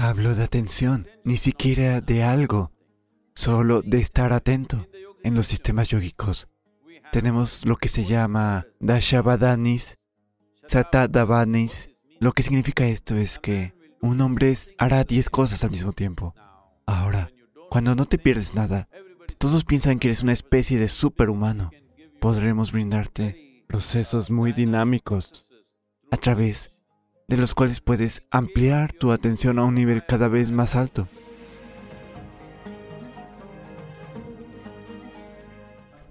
Hablo de atención, ni siquiera de algo, solo de estar atento. En los sistemas yógicos tenemos lo que se llama Dashavadanis, Satadavanis. Lo que significa esto es que un hombre hará 10 cosas al mismo tiempo. Ahora, cuando no te pierdes nada, todos piensan que eres una especie de superhumano. Podremos brindarte procesos muy dinámicos a través de los cuales puedes ampliar tu atención a un nivel cada vez más alto.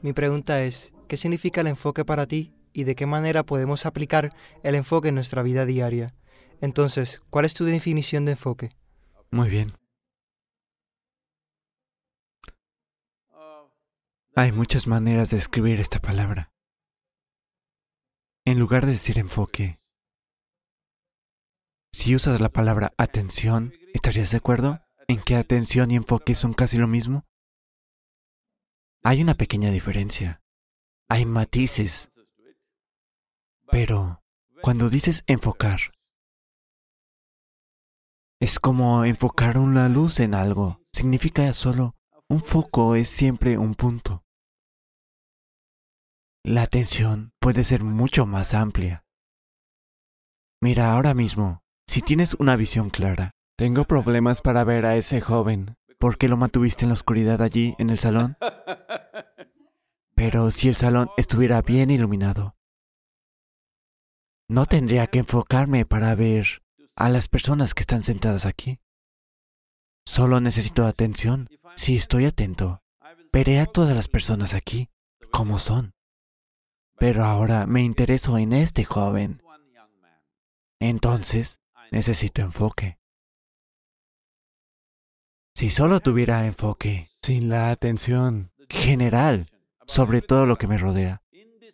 Mi pregunta es, ¿qué significa el enfoque para ti y de qué manera podemos aplicar el enfoque en nuestra vida diaria? Entonces, ¿cuál es tu definición de enfoque? Muy bien. Hay muchas maneras de escribir esta palabra. En lugar de decir enfoque, si usas la palabra atención, ¿estarías de acuerdo en que atención y enfoque son casi lo mismo? Hay una pequeña diferencia. Hay matices. Pero cuando dices enfocar, es como enfocar una luz en algo. Significa solo un foco es siempre un punto. La atención puede ser mucho más amplia. Mira, ahora mismo, si tienes una visión clara, tengo problemas para ver a ese joven. ¿Por qué lo mantuviste en la oscuridad allí, en el salón? Pero si el salón estuviera bien iluminado, no tendría que enfocarme para ver a las personas que están sentadas aquí. Solo necesito atención. Si estoy atento, veré a todas las personas aquí como son. Pero ahora me intereso en este joven. Entonces, necesito enfoque. Si solo tuviera enfoque, sin la atención general sobre todo lo que me rodea,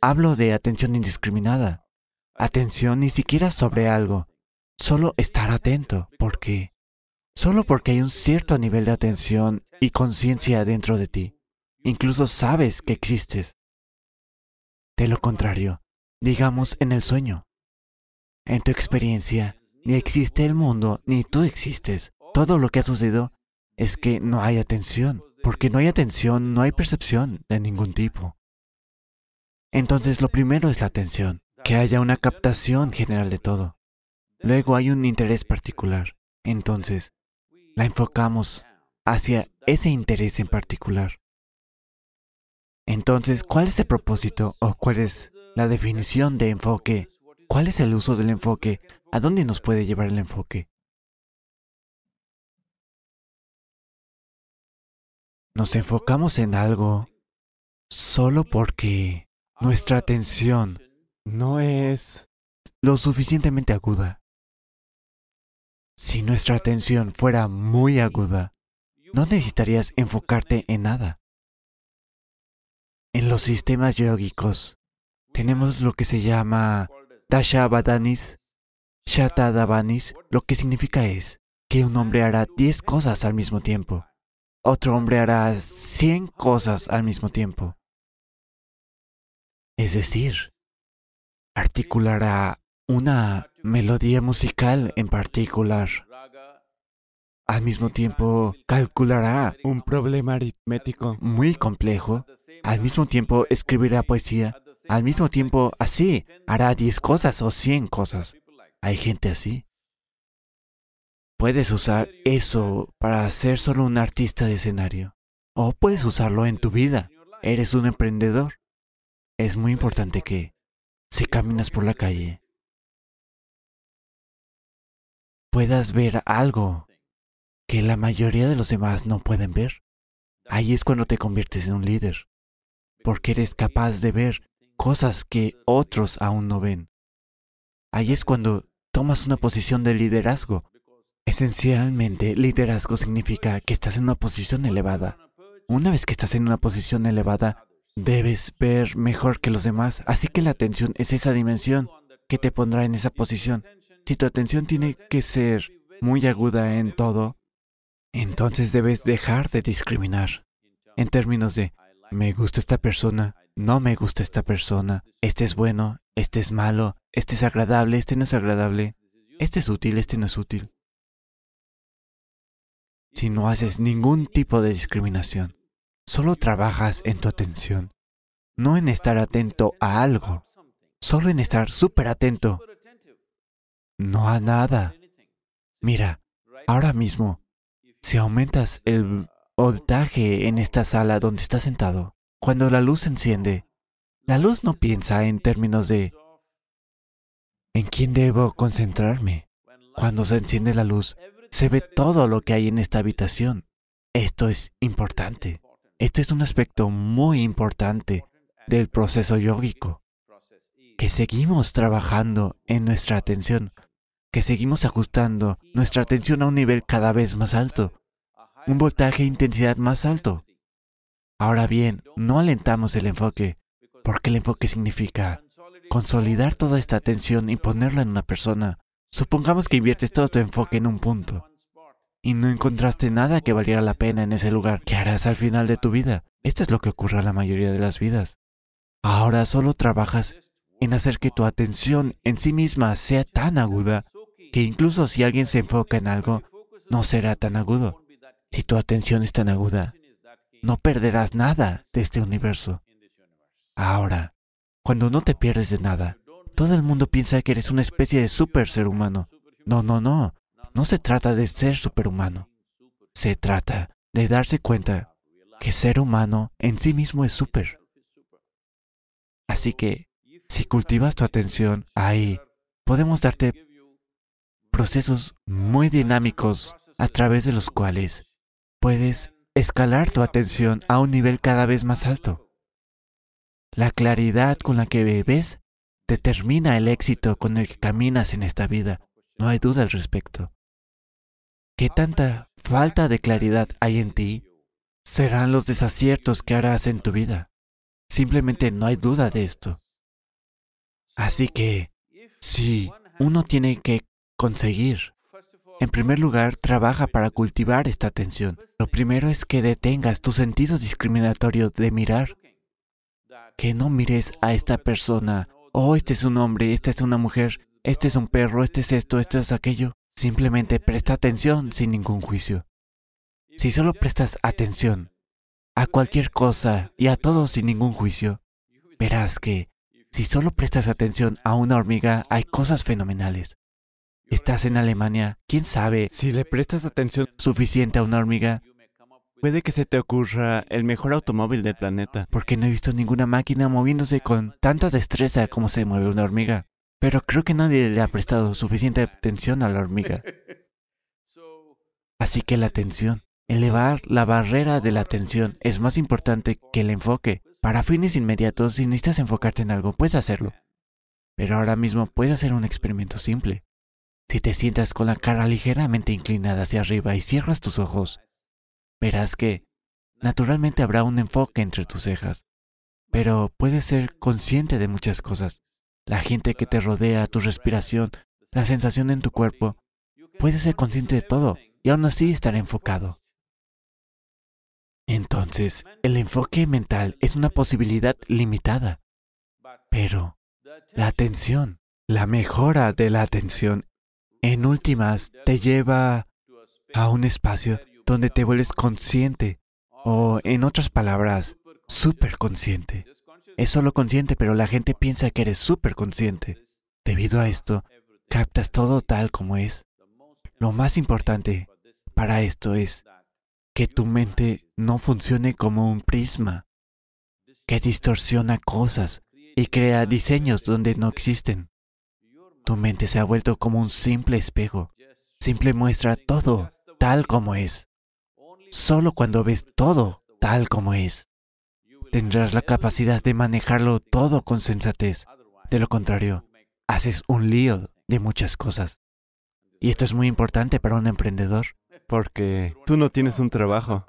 hablo de atención indiscriminada, atención ni siquiera sobre algo, solo estar atento, porque solo porque hay un cierto nivel de atención y conciencia dentro de ti, incluso sabes que existes. De lo contrario, digamos en el sueño. En tu experiencia, ni existe el mundo, ni tú existes. Todo lo que ha sucedido es que no hay atención. Porque no hay atención, no hay percepción de ningún tipo. Entonces lo primero es la atención, que haya una captación general de todo. Luego hay un interés particular. Entonces, la enfocamos hacia ese interés en particular. Entonces, ¿cuál es el propósito o cuál es la definición de enfoque? ¿Cuál es el uso del enfoque? ¿A dónde nos puede llevar el enfoque? Nos enfocamos en algo solo porque nuestra atención no es lo suficientemente aguda. Si nuestra atención fuera muy aguda, no necesitarías enfocarte en nada. En los sistemas yógicos tenemos lo que se llama Dashavadanis, Shatadavanis, lo que significa es que un hombre hará diez cosas al mismo tiempo. Otro hombre hará cien cosas al mismo tiempo. Es decir, articulará una melodía musical en particular. Al mismo tiempo, calculará un problema aritmético muy complejo al mismo tiempo escribirá poesía, al mismo tiempo así hará diez cosas o cien cosas. Hay gente así. Puedes usar eso para ser solo un artista de escenario. O puedes usarlo en tu vida. Eres un emprendedor. Es muy importante que, si caminas por la calle, puedas ver algo que la mayoría de los demás no pueden ver. Ahí es cuando te conviertes en un líder porque eres capaz de ver cosas que otros aún no ven. Ahí es cuando tomas una posición de liderazgo. Esencialmente, liderazgo significa que estás en una posición elevada. Una vez que estás en una posición elevada, debes ver mejor que los demás, así que la atención es esa dimensión que te pondrá en esa posición. Si tu atención tiene que ser muy aguda en todo, entonces debes dejar de discriminar en términos de me gusta esta persona, no me gusta esta persona, este es bueno, este es malo, este es agradable, este no es agradable, este es útil, este no es útil. si no haces ningún tipo de discriminación. Solo trabajas en tu atención, no en estar atento a algo, solo en estar súper atento, no a nada. Mira, ahora mismo, si aumentas el voltaje en esta sala donde estás sentado, cuando la luz se enciende, la luz no piensa en términos de ¿en quién debo concentrarme? Cuando se enciende la luz, se ve todo lo que hay en esta habitación. Esto es importante. Esto es un aspecto muy importante del proceso yógico. Que seguimos trabajando en nuestra atención, que seguimos ajustando nuestra atención a un nivel cada vez más alto, un voltaje e intensidad más alto. Ahora bien, no alentamos el enfoque, porque el enfoque significa consolidar toda esta atención y ponerla en una persona. Supongamos que inviertes todo tu enfoque en un punto y no encontraste nada que valiera la pena en ese lugar. ¿Qué harás al final de tu vida? Esto es lo que ocurre a la mayoría de las vidas. Ahora solo trabajas en hacer que tu atención en sí misma sea tan aguda que incluso si alguien se enfoca en algo, no será tan agudo. Si tu atención es tan aguda, no perderás nada de este universo. Ahora, cuando no te pierdes de nada, todo el mundo piensa que eres una especie de super ser humano. No, no, no. No se trata de ser superhumano. Se trata de darse cuenta que ser humano en sí mismo es super. Así que, si cultivas tu atención ahí, podemos darte procesos muy dinámicos a través de los cuales puedes escalar tu atención a un nivel cada vez más alto. La claridad con la que ves determina el éxito con el que caminas en esta vida. No hay duda al respecto. ¿Qué tanta falta de claridad hay en ti? Serán los desaciertos que harás en tu vida. Simplemente no hay duda de esto. Así que, si uno tiene que conseguir, en primer lugar, trabaja para cultivar esta atención. Lo primero es que detengas tu sentido discriminatorio de mirar que no mires a esta persona, oh, este es un hombre, esta es una mujer, este es un perro, este es esto, esto es aquello. Simplemente presta atención sin ningún juicio. Si solo prestas atención a cualquier cosa y a todo sin ningún juicio, verás que si solo prestas atención a una hormiga hay cosas fenomenales. Estás en Alemania, quién sabe si le prestas atención suficiente a una hormiga, Puede que se te ocurra el mejor automóvil del planeta. Porque no he visto ninguna máquina moviéndose con tanta destreza como se mueve una hormiga. Pero creo que nadie le ha prestado suficiente atención a la hormiga. Así que la atención, elevar la barrera de la atención es más importante que el enfoque. Para fines inmediatos, si necesitas enfocarte en algo, puedes hacerlo. Pero ahora mismo puedes hacer un experimento simple. Si te sientas con la cara ligeramente inclinada hacia arriba y cierras tus ojos, verás que naturalmente habrá un enfoque entre tus cejas, pero puedes ser consciente de muchas cosas. La gente que te rodea, tu respiración, la sensación en tu cuerpo, puedes ser consciente de todo y aún así estar enfocado. Entonces, el enfoque mental es una posibilidad limitada, pero la atención, la mejora de la atención, en últimas te lleva a un espacio donde te vuelves consciente o, en otras palabras, súper consciente. Es solo consciente, pero la gente piensa que eres súper consciente. Debido a esto, captas todo tal como es. Lo más importante para esto es que tu mente no funcione como un prisma, que distorsiona cosas y crea diseños donde no existen. Tu mente se ha vuelto como un simple espejo, simple muestra todo tal como es. Solo cuando ves todo tal como es, tendrás la capacidad de manejarlo todo con sensatez. De lo contrario, haces un lío de muchas cosas. Y esto es muy importante para un emprendedor. Porque tú no tienes un trabajo.